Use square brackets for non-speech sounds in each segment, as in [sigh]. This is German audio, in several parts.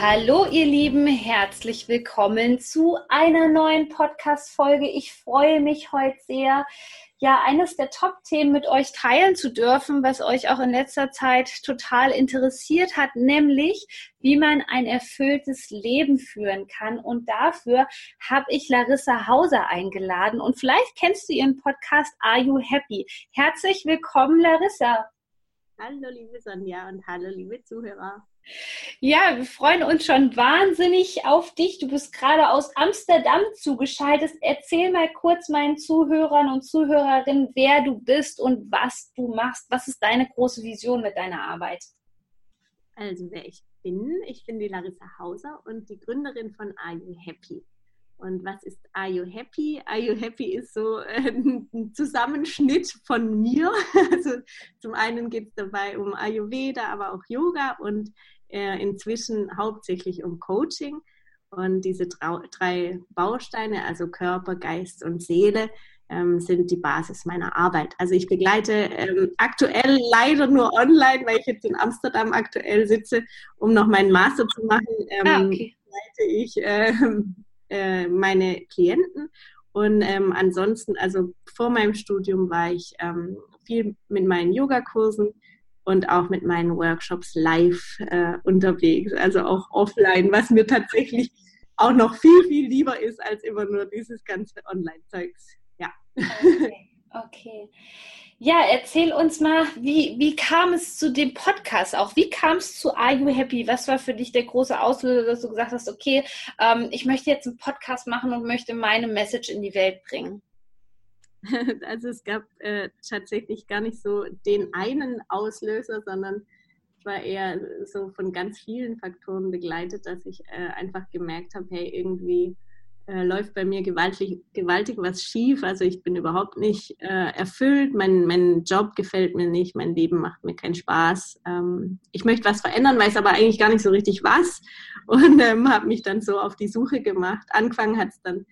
Hallo ihr Lieben, herzlich willkommen zu einer neuen Podcast-Folge. Ich freue mich heute sehr, ja, eines der Top-Themen mit euch teilen zu dürfen, was euch auch in letzter Zeit total interessiert hat, nämlich wie man ein erfülltes Leben führen kann. Und dafür habe ich Larissa Hauser eingeladen. Und vielleicht kennst du ihren Podcast Are You Happy? Herzlich willkommen, Larissa. Hallo, liebe Sonja und hallo, liebe Zuhörer. Ja, wir freuen uns schon wahnsinnig auf dich. Du bist gerade aus Amsterdam zugeschaltet. Erzähl mal kurz meinen Zuhörern und Zuhörerinnen, wer du bist und was du machst. Was ist deine große Vision mit deiner Arbeit? Also, wer ich bin, ich bin die Larissa Hauser und die Gründerin von Are You Happy? Und was ist Are You Happy? Are You Happy ist so äh, ein Zusammenschnitt von mir. [laughs] Also zum einen geht es dabei um Ayurveda, aber auch Yoga und äh, inzwischen hauptsächlich um Coaching. Und diese drei Bausteine, also Körper, Geist und Seele, ähm, sind die Basis meiner Arbeit. Also ich begleite ähm, aktuell leider nur online, weil ich jetzt in Amsterdam aktuell sitze, um noch meinen Master zu machen. Ähm, ah, okay. Begleite ich äh, äh, meine Klienten und ähm, ansonsten, also vor meinem Studium war ich ähm, viel mit meinen Yogakursen und auch mit meinen Workshops live äh, unterwegs, also auch offline, was mir tatsächlich auch noch viel, viel lieber ist als immer nur dieses ganze Online-Zeugs. Ja. Okay. okay. Ja, erzähl uns mal, wie, wie kam es zu dem Podcast auch? Wie kam es zu Are You Happy? Was war für dich der große Auslöser, dass du gesagt hast, okay, ähm, ich möchte jetzt einen Podcast machen und möchte meine Message in die Welt bringen? [laughs] Also es gab äh, tatsächlich gar nicht so den einen Auslöser, sondern ich war eher so von ganz vielen Faktoren begleitet, dass ich äh, einfach gemerkt habe, hey, irgendwie äh, läuft bei mir gewaltig, gewaltig was schief. Also ich bin überhaupt nicht äh, erfüllt, mein, mein Job gefällt mir nicht, mein Leben macht mir keinen Spaß. Ähm, ich möchte was verändern, weiß aber eigentlich gar nicht so richtig was [laughs] und ähm, habe mich dann so auf die Suche gemacht. Angefangen hat es dann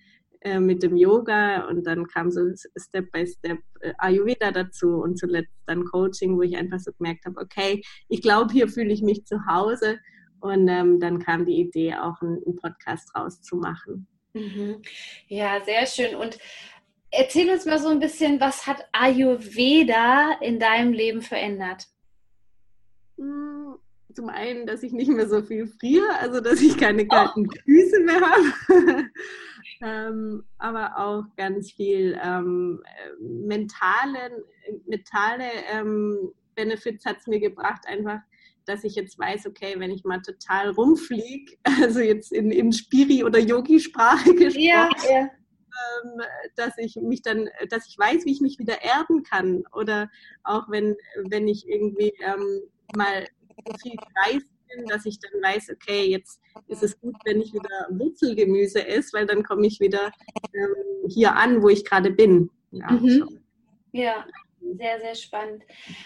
äh, mit dem Yoga und dann kam so Step by Step äh, Ayurveda dazu und zuletzt dann Coaching, wo ich einfach so gemerkt habe, okay, ich glaube, hier fühle ich mich zu Hause und ähm, dann kam die Idee, auch einen, einen Podcast rauszumachen. Mhm. Ja, sehr schön. Und erzähl uns mal so ein bisschen, was hat Ayurveda in deinem Leben verändert? Zum einen, dass ich nicht mehr so viel friere, also dass ich keine kalten oh. Füße mehr habe. [laughs] ähm, aber auch ganz viel ähm, mentale, mentale ähm, Benefits hat es mir gebracht, einfach, dass ich jetzt weiß, okay, wenn ich mal total rumfliege, [laughs] also jetzt in, in Spiri- oder Yogi-Sprache gesprochen, ja, ja. Ähm, dass ich mich dann, dass ich weiß, wie ich mich wieder erden kann. Oder auch wenn, wenn ich irgendwie ähm, mal viel reise bin, dass ich dann weiß, okay, jetzt ist es gut, wenn ich wieder Wurzelgemüse esse, weil dann komme ich wieder ähm, hier an, wo ich gerade bin. Ja, mhm. ja, sehr, sehr spannend.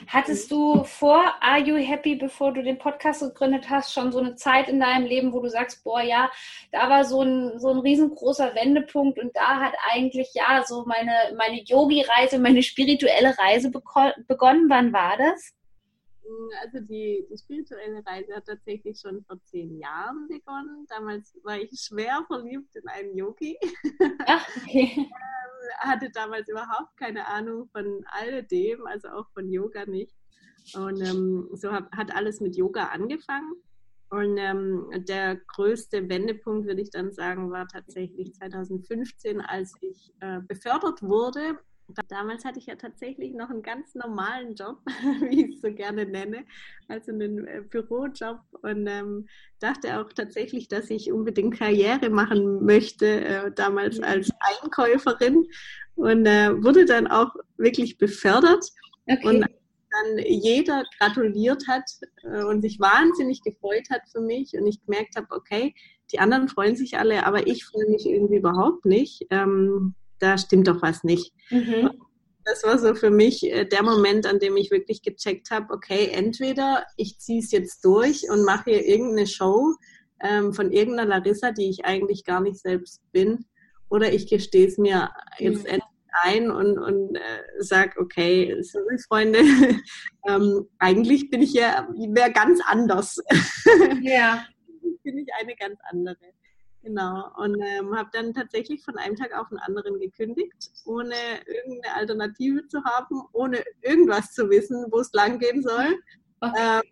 Hattest du vor Are You Happy, bevor du den Podcast gegründet hast, schon so eine Zeit in deinem Leben, wo du sagst, boah, ja, da war so ein, so ein riesengroßer Wendepunkt und da hat eigentlich, ja, so meine, meine Yogi-Reise, meine spirituelle Reise begonnen. Wann war das? Also die, die spirituelle Reise hat tatsächlich schon vor zehn Jahren begonnen. Damals war ich schwer verliebt in einen Yogi. Ach, okay. Ähm, hatte damals überhaupt keine Ahnung von all dem, also auch von Yoga nicht. Und ähm, so hab, hat alles mit Yoga angefangen. Und ähm, der größte Wendepunkt, würde ich dann sagen, war tatsächlich 2015, als ich äh, befördert wurde Damals hatte ich ja tatsächlich noch einen ganz normalen Job, [laughs] wie ich es so gerne nenne, also einen äh, Bürojob und ähm, dachte auch tatsächlich, dass ich unbedingt Karriere machen möchte, äh, damals als Einkäuferin und äh, wurde dann auch wirklich befördert. Okay. Und dann jeder gratuliert hat äh, und sich wahnsinnig gefreut hat für mich und ich gemerkt habe, okay, die anderen freuen sich alle, aber ich freue mich irgendwie überhaupt nicht. Ähm, da stimmt doch was nicht. Mhm. Das war so für mich äh, der Moment, an dem ich wirklich gecheckt habe, okay, entweder ich ziehe es jetzt durch und mache hier irgendeine Show ähm, von irgendeiner Larissa, die ich eigentlich gar nicht selbst bin, oder ich gestehe es mir jetzt mhm. endlich ein und, und äh, sage, okay, sorry Freunde, [laughs] ähm, eigentlich bin ich ja ganz anders. Ja. [laughs] bin ich eine ganz andere. Genau. Und ähm, habe dann tatsächlich von einem Tag auf den anderen gekündigt, ohne irgendeine Alternative zu haben, ohne irgendwas zu wissen, wo es lang gehen soll. Okay. Ähm,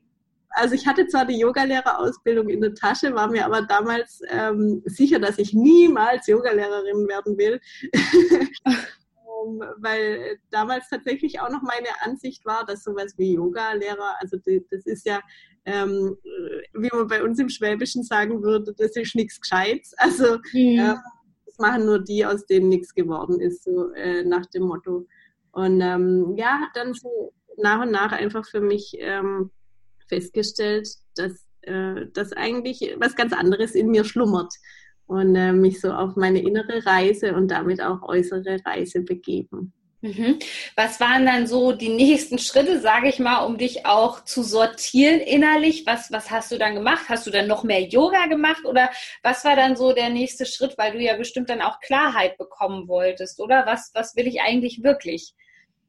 also ich hatte zwar die Yogalehrerausbildung in der Tasche, war mir aber damals ähm, sicher, dass ich niemals Yogalehrerin werden will. [laughs] weil damals tatsächlich auch noch meine Ansicht war, dass sowas wie Yoga-Lehrer, also das ist ja, ähm, wie man bei uns im Schwäbischen sagen würde, das ist nichts Gescheites. Also mhm. äh, das machen nur die, aus denen nichts geworden ist, so äh, nach dem Motto. Und ähm, ja, habe dann so nach und nach einfach für mich ähm, festgestellt, dass, äh, dass eigentlich was ganz anderes in mir schlummert und äh, mich so auf meine innere Reise und damit auch äußere Reise begeben. Mhm. Was waren dann so die nächsten Schritte, sage ich mal, um dich auch zu sortieren innerlich? Was, was hast du dann gemacht? Hast du dann noch mehr Yoga gemacht oder was war dann so der nächste Schritt, weil du ja bestimmt dann auch Klarheit bekommen wolltest, oder? Was, was will ich eigentlich wirklich?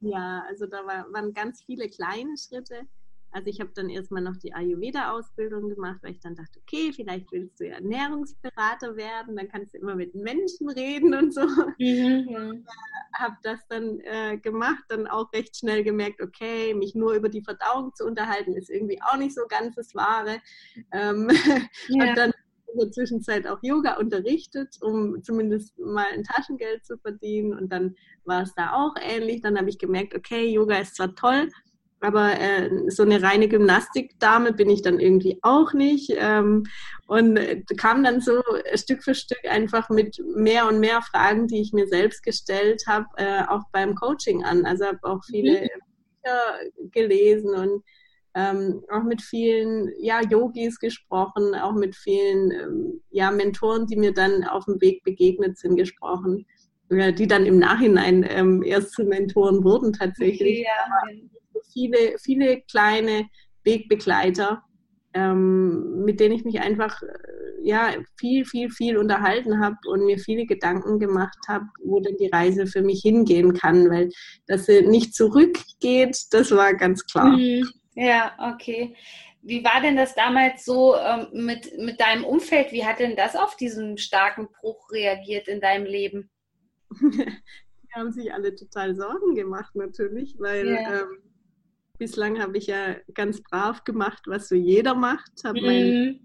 Ja, also da war, waren ganz viele kleine Schritte. Also ich habe dann erstmal noch die Ayurveda-Ausbildung gemacht, weil ich dann dachte, okay, vielleicht willst du ja Ernährungsberater werden, dann kannst du immer mit Menschen reden und so. Mhm. Und, [laughs] äh, habe das dann äh, gemacht, dann auch recht schnell gemerkt, okay, mich nur über die Verdauung zu unterhalten, ist irgendwie auch nicht so ganz das Wahre. Ähm, [laughs] ja. Habe dann in der Zwischenzeit auch Yoga unterrichtet, um zumindest mal ein Taschengeld zu verdienen. Und dann war es da auch ähnlich. Dann habe ich gemerkt, okay, Yoga ist zwar toll, aber äh, so eine reine Gymnastikdame bin ich dann irgendwie auch nicht. Ähm, und kam dann so Stück für Stück einfach mit mehr und mehr Fragen, die ich mir selbst gestellt habe, äh, auch beim Coaching an. Also habe auch viele mhm. Bücher gelesen und ähm, auch mit vielen ja, Yogis gesprochen, auch mit vielen ähm, ja, Mentoren, die mir dann auf dem Weg begegnet sind, gesprochen, äh, die dann im Nachhinein ähm, erst zu Mentoren wurden tatsächlich. Okay, ja viele, viele kleine Wegbegleiter, ähm, mit denen ich mich einfach äh, ja, viel, viel, viel unterhalten habe und mir viele Gedanken gemacht habe, wo denn die Reise für mich hingehen kann, weil dass sie nicht zurückgeht, das war ganz klar. Mhm. Ja, okay. Wie war denn das damals so ähm, mit, mit deinem Umfeld? Wie hat denn das auf diesen starken Bruch reagiert in deinem Leben? [laughs] Die haben sich alle total Sorgen gemacht natürlich, weil ja. ähm, bislang habe ich ja ganz brav gemacht, was so jeder macht, habe mhm. mein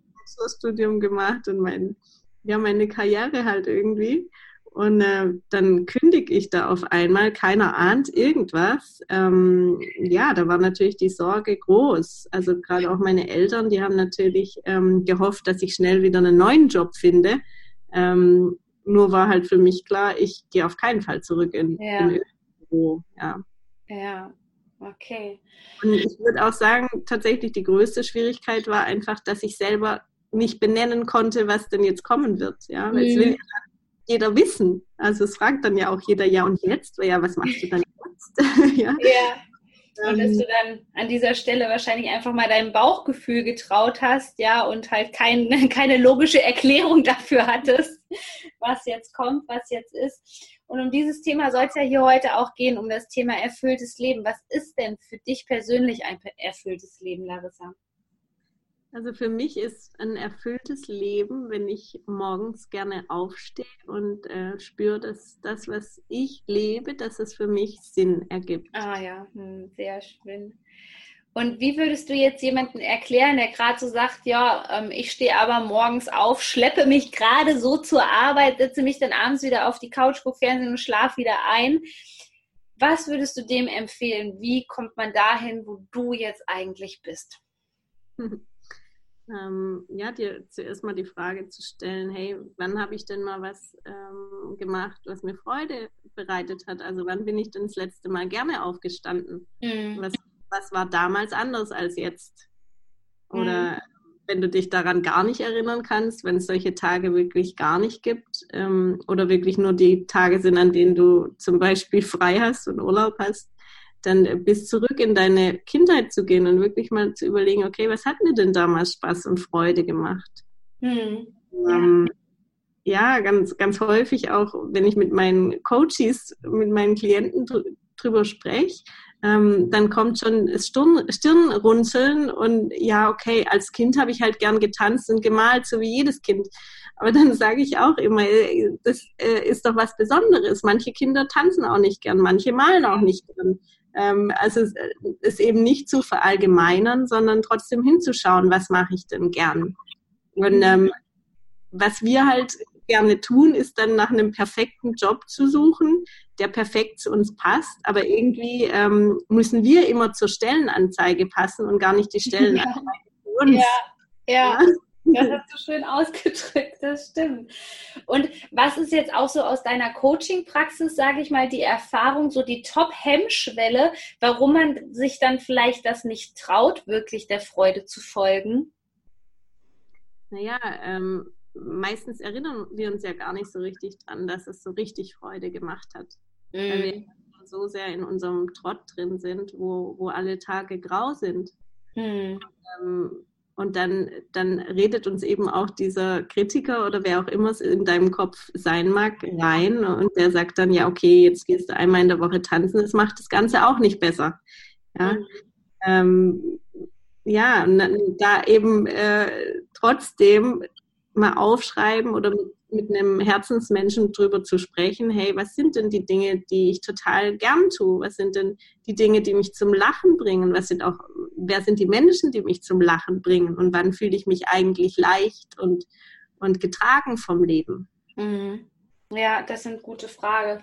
Studium gemacht und mein, ja, meine Karriere halt irgendwie. Und äh, dann kündige ich da auf einmal, keiner ahnt irgendwas. Ähm, ja, da war natürlich die Sorge groß. Also gerade auch meine Eltern, die haben natürlich ähm, gehofft, dass ich schnell wieder einen neuen Job finde. Ähm, nur war halt für mich klar, ich gehe auf keinen Fall zurück in, ja. in Büro. Ja. ja, Okay. Und ich würde auch sagen, tatsächlich die größte Schwierigkeit war einfach, dass ich selber nicht benennen konnte, was denn jetzt kommen wird. Ja, weil mhm. will ja jeder wissen. Also es fragt dann ja auch jeder, ja und jetzt? Ja, was machst du dann jetzt? [laughs] ja. ja. Und dass ähm. du dann an dieser Stelle wahrscheinlich einfach mal deinem Bauchgefühl getraut hast, ja, und halt kein, [laughs] keine logische Erklärung dafür hattest, was jetzt kommt, was jetzt ist. Und um dieses Thema soll es ja hier heute auch gehen, um das Thema erfülltes Leben. Was ist denn für dich persönlich ein erfülltes Leben, Larissa? Also für mich ist ein erfülltes Leben, wenn ich morgens gerne aufstehe und äh, spüre, dass das, was ich lebe, dass es für mich Sinn ergibt. Ah ja, hm, sehr schön. Und wie würdest du jetzt jemanden erklären, der gerade so sagt, ja, ähm, ich stehe aber morgens auf, schleppe mich gerade so zur Arbeit, setze mich dann abends wieder auf die Couch, gucke Fernsehen und schlafe wieder ein. Was würdest du dem empfehlen? Wie kommt man dahin, wo du jetzt eigentlich bist? [laughs] ähm, ja, dir zuerst mal die Frage zu stellen, hey, wann habe ich denn mal was ähm, gemacht, was mir Freude bereitet hat? Also wann bin ich denn das letzte Mal gerne aufgestanden? Mhm. Was was war damals anders als jetzt? Oder mhm. wenn du dich daran gar nicht erinnern kannst, wenn es solche Tage wirklich gar nicht gibt ähm, oder wirklich nur die Tage sind, an denen du zum Beispiel frei hast und Urlaub hast, dann bis zurück in deine Kindheit zu gehen und wirklich mal zu überlegen, okay, was hat mir denn damals Spaß und Freude gemacht? Hm. Ähm, ja, ganz, ganz häufig auch, wenn ich mit meinen Coaches, mit meinen Klienten drüber spreche, ähm, dann kommt schon das Stirn, Stirnrunzeln und ja, okay, als Kind habe ich halt gern getanzt und gemalt, so wie jedes Kind. Aber dann [laughs] sage ich auch immer, äh, das äh, ist doch was Besonderes. Manche Kinder tanzen auch nicht gern, manche malen auch nicht gern. Ähm, also es äh, ist eben nicht zu verallgemeinern, sondern trotzdem hinzuschauen, was mache ich denn gern. Und ähm, was wir halt gerne tun, ist dann nach einem perfekten Job zu suchen, der perfekt zu uns passt. Aber irgendwie ähm, müssen wir immer zur Stellenanzeige passen und gar nicht die Stellenanzeige [laughs] uns. Ja, ja. ja. Das hast du schön ausgedrückt, das stimmt. Und was ist jetzt auch so aus deiner Coaching-Praxis, sage ich mal, die Erfahrung, so die Top-Hemmschwelle, warum man sich dann vielleicht das nicht traut, wirklich der Freude zu folgen? Naja, ähm, meistens erinnern wir uns ja gar nicht so richtig dran, dass es so richtig Freude gemacht hat. Mhm. Weil wir mhm. so sehr in unserem Trott drin sind, wo, wo alle Tage grau sind. Mhm. Ähm, und dann, dann redet uns eben auch dieser Kritiker oder wer auch immer es in deinem Kopf sein mag, rein. Und der sagt dann, ja, okay, jetzt gehst du einmal in der Woche tanzen, das macht das Ganze auch nicht besser. Ja, mhm. ähm, ja da eben äh, trotzdem mal aufschreiben oder mit, einem Herzensmenschen drüber zu sprechen, hey, was sind denn die Dinge, die ich total gern tue? Was sind denn die Dinge, die mich zum Lachen bringen? Was sind auch, wer sind die Menschen, die mich zum Lachen bringen? Und wann fühle ich mich eigentlich leicht und, und getragen vom Leben? Mhm. Ja, das sind gute Fragen.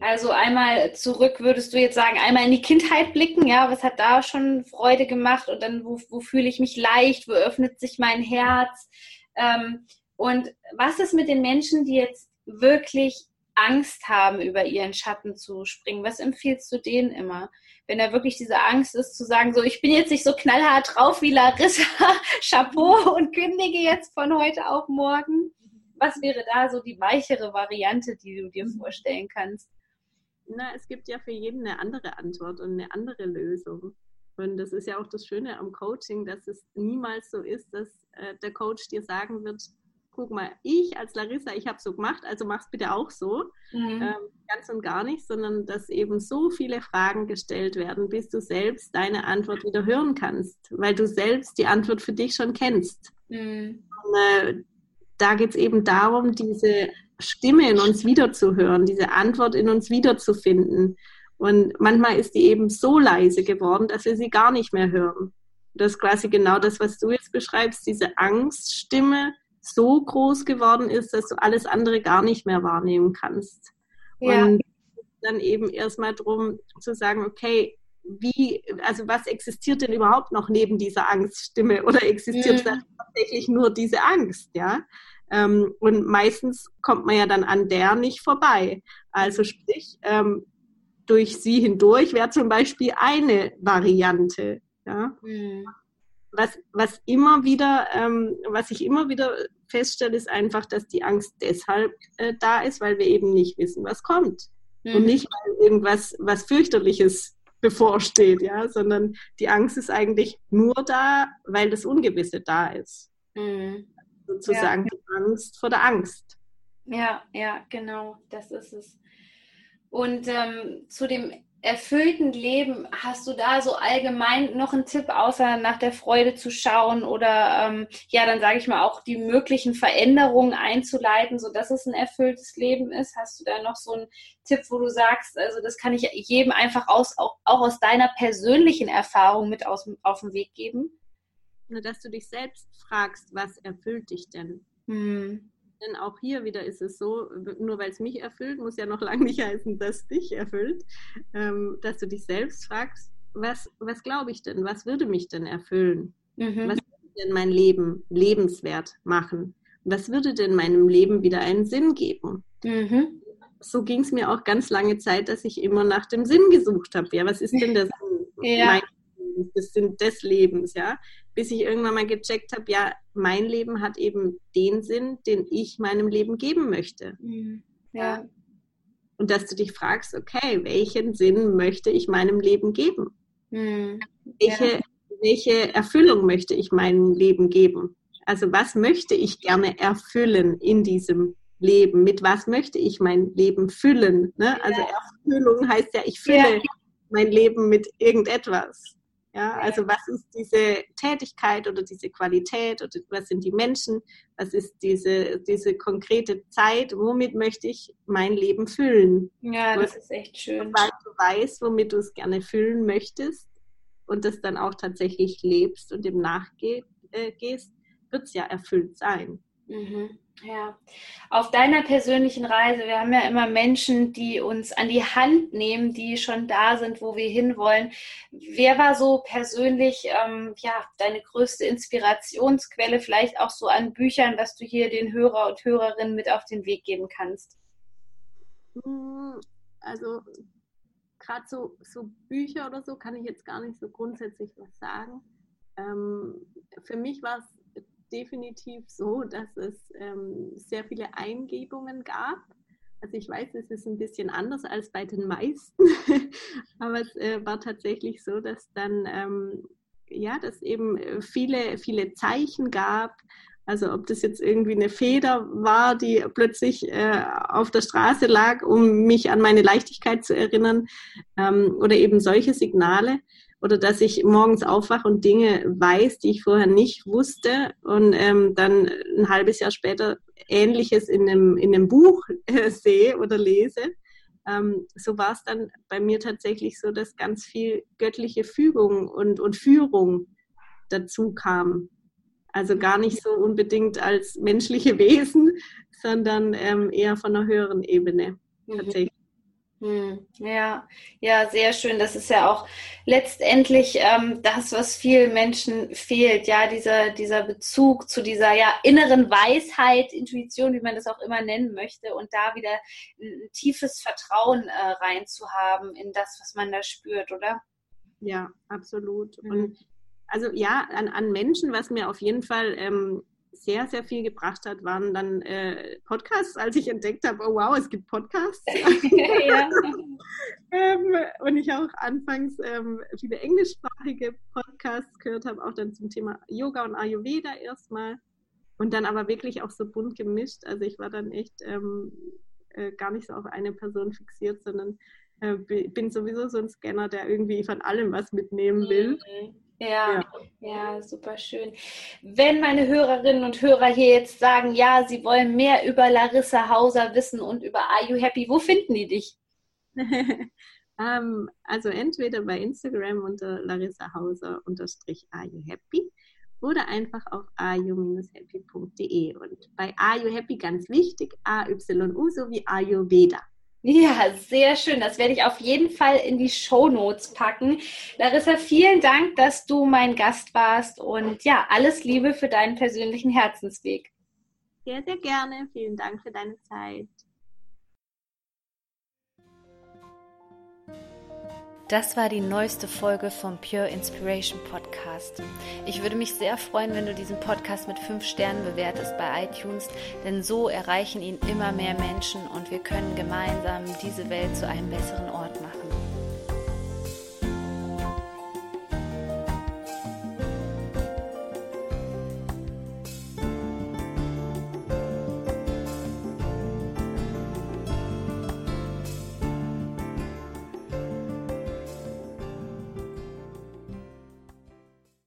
Also einmal zurück würdest du jetzt sagen, einmal in die Kindheit blicken, ja, was hat da schon Freude gemacht und dann, wo, wo fühle ich mich leicht, wo öffnet sich mein Herz? Ähm, und was ist mit den Menschen, die jetzt wirklich Angst haben, über ihren Schatten zu springen? Was empfiehlst du denen immer? Wenn da wirklich diese Angst ist, zu sagen, so, ich bin jetzt nicht so knallhart drauf wie Larissa, [laughs] Chapeau und kündige jetzt von heute auf morgen. Was wäre da so die weichere Variante, die du dir vorstellen kannst? Na, es gibt ja für jeden eine andere Antwort und eine andere Lösung. Und das ist ja auch das Schöne am Coaching, dass es niemals so ist, dass äh, der Coach dir sagen wird, guck mal, ich als Larissa, ich habe so gemacht, also mach's bitte auch so. Mhm. Ähm, ganz und gar nicht, sondern dass eben so viele Fragen gestellt werden, bis du selbst deine Antwort wieder hören kannst, weil du selbst die Antwort für dich schon kennst. Mhm. Und, äh, da geht es eben darum, diese Stimme in uns wiederzuhören, diese Antwort in uns wiederzufinden. Und manchmal ist die eben so leise geworden, dass wir sie gar nicht mehr hören. Das ist quasi genau das, was du jetzt beschreibst, diese Angststimme so groß geworden ist, dass du alles andere gar nicht mehr wahrnehmen kannst. Ja. Und dann eben erstmal darum zu sagen, okay, wie, also was existiert denn überhaupt noch neben dieser Angststimme oder existiert mhm. tatsächlich nur diese Angst, ja? Ähm, und meistens kommt man ja dann an der nicht vorbei. Also sprich, ähm, durch sie hindurch wäre zum Beispiel eine Variante. Ja? Mhm. Was, was immer wieder, ähm, was ich immer wieder feststelle, ist einfach, dass die Angst deshalb äh, da ist, weil wir eben nicht wissen, was kommt. Mhm. Und nicht, weil irgendwas was fürchterliches bevorsteht, ja, sondern die Angst ist eigentlich nur da, weil das Ungewisse da ist. Mhm. Sozusagen ja. die Angst vor der Angst. Ja, ja, genau, das ist es. Und ähm, zu dem erfüllten Leben, hast du da so allgemein noch einen Tipp, außer nach der Freude zu schauen oder ähm, ja, dann sage ich mal auch die möglichen Veränderungen einzuleiten, sodass es ein erfülltes Leben ist? Hast du da noch so einen Tipp, wo du sagst, also das kann ich jedem einfach aus, auch, auch aus deiner persönlichen Erfahrung mit aus, auf den Weg geben? Dass du dich selbst fragst, was erfüllt dich denn? Hm. Denn auch hier wieder ist es so, nur weil es mich erfüllt, muss ja noch lange nicht heißen, dass dich erfüllt, ähm, dass du dich selbst fragst, was, was glaube ich denn? Was würde mich denn erfüllen? Mhm. Was würde denn mein Leben lebenswert machen? Was würde denn meinem Leben wieder einen Sinn geben? Mhm. So ging es mir auch ganz lange Zeit, dass ich immer nach dem Sinn gesucht habe. Ja, was ist denn der [laughs] Sinn? ja. Des Sinn des Lebens, ja. Bis ich irgendwann mal gecheckt habe, ja, mein Leben hat eben den Sinn, den ich meinem Leben geben möchte. Mhm. Ja. Und dass du dich fragst, okay, welchen Sinn möchte ich meinem Leben geben? Mhm. Welche, ja. welche Erfüllung möchte ich meinem Leben geben? Also was möchte ich gerne erfüllen in diesem Leben? Mit was möchte ich mein Leben füllen? Ne? Also Erfüllung heißt ja, ich fülle ja. mein Leben mit irgendetwas. Ja, also was ist diese Tätigkeit oder diese Qualität oder was sind die Menschen? Was ist diese, diese konkrete Zeit? Womit möchte ich mein Leben füllen? Ja, das ist echt schön. Weil du weißt, womit du es gerne füllen möchtest und das dann auch tatsächlich lebst und dem nachgehst, äh, wird es ja erfüllt sein. Mhm. Ja, auf deiner persönlichen Reise, wir haben ja immer Menschen, die uns an die Hand nehmen, die schon da sind, wo wir hinwollen. Wer war so persönlich ähm, ja, deine größte Inspirationsquelle, vielleicht auch so an Büchern, was du hier den Hörer und Hörerinnen mit auf den Weg geben kannst? Hm, also gerade so, so Bücher oder so kann ich jetzt gar nicht so grundsätzlich was sagen. Ähm, für mich war es definitiv so, dass es ähm, sehr viele Eingebungen gab. Also ich weiß, es ist ein bisschen anders als bei den meisten, [laughs] aber es äh, war tatsächlich so, dass dann ähm, ja, dass eben viele, viele Zeichen gab. Also ob das jetzt irgendwie eine Feder war, die plötzlich äh, auf der Straße lag, um mich an meine Leichtigkeit zu erinnern, ähm, oder eben solche Signale oder dass ich morgens aufwache und Dinge weiß, die ich vorher nicht wusste und ähm, dann ein halbes Jahr später Ähnliches in einem, in einem Buch äh, sehe oder lese. Ähm, so war es dann bei mir tatsächlich so, dass ganz viel göttliche Fügung und, und Führung dazu kam. Also gar nicht so unbedingt als menschliche [laughs] Wesen, sondern ähm, eher von einer höheren Ebene mhm. tatsächlich. Hm, ja, ja, sehr schön. Das ist ja auch letztendlich ähm, das, was vielen Menschen fehlt, ja, dieser, dieser Bezug zu dieser ja inneren Weisheit, Intuition, wie man das auch immer nennen möchte, und da wieder ein, tiefes Vertrauen äh, reinzuhaben in das, was man da spürt, oder? Ja, absolut. Mhm. Und also ja, an, an Menschen, was mir auf jeden Fall ähm, sehr, sehr viel gebracht hat, waren dann äh, Podcasts, als ich entdeckt habe, oh wow, es gibt Podcasts. [laughs] [laughs] ähm, und ich auch anfangs ähm, viele englischsprachige Podcasts gehört habe, auch dann zum Thema Yoga und Ayurveda erstmal. Und dann aber wirklich auch so bunt gemischt. Also ich war dann echt ähm, äh, gar nicht so auf eine Person fixiert, sondern äh, bin sowieso so ein Scanner, der irgendwie von allem was mitnehmen will. Mhm. Ja, ja, super schön. Wenn meine Hörerinnen und Hörer hier jetzt sagen, ja, sie wollen mehr über Larissa Hauser wissen und über Are You Happy, wo finden die dich? um, [laughs] ähm, also entweder bei Instagram unter Larissa Hauser unterstrich Are You Happy oder einfach auf ayu-happy.de und bei Are You Happy ganz wichtig, A-Y-U sowie Ayurveda. Ja, sehr schön. Das werde ich auf jeden Fall in die Show Notes packen. Larissa, vielen Dank, dass du mein Gast warst und ja, alles Liebe für deinen persönlichen Herzensweg. Sehr, sehr gerne. Vielen Dank für deine Zeit. Das war die neueste Folge vom Pure Inspiration Podcast. Ich würde mich sehr freuen, wenn du diesen Podcast mit fünf Sternen bewertest bei iTunes, denn so erreichen ihn immer mehr Menschen und wir können gemeinsam diese Welt zu einem besseren Ort machen.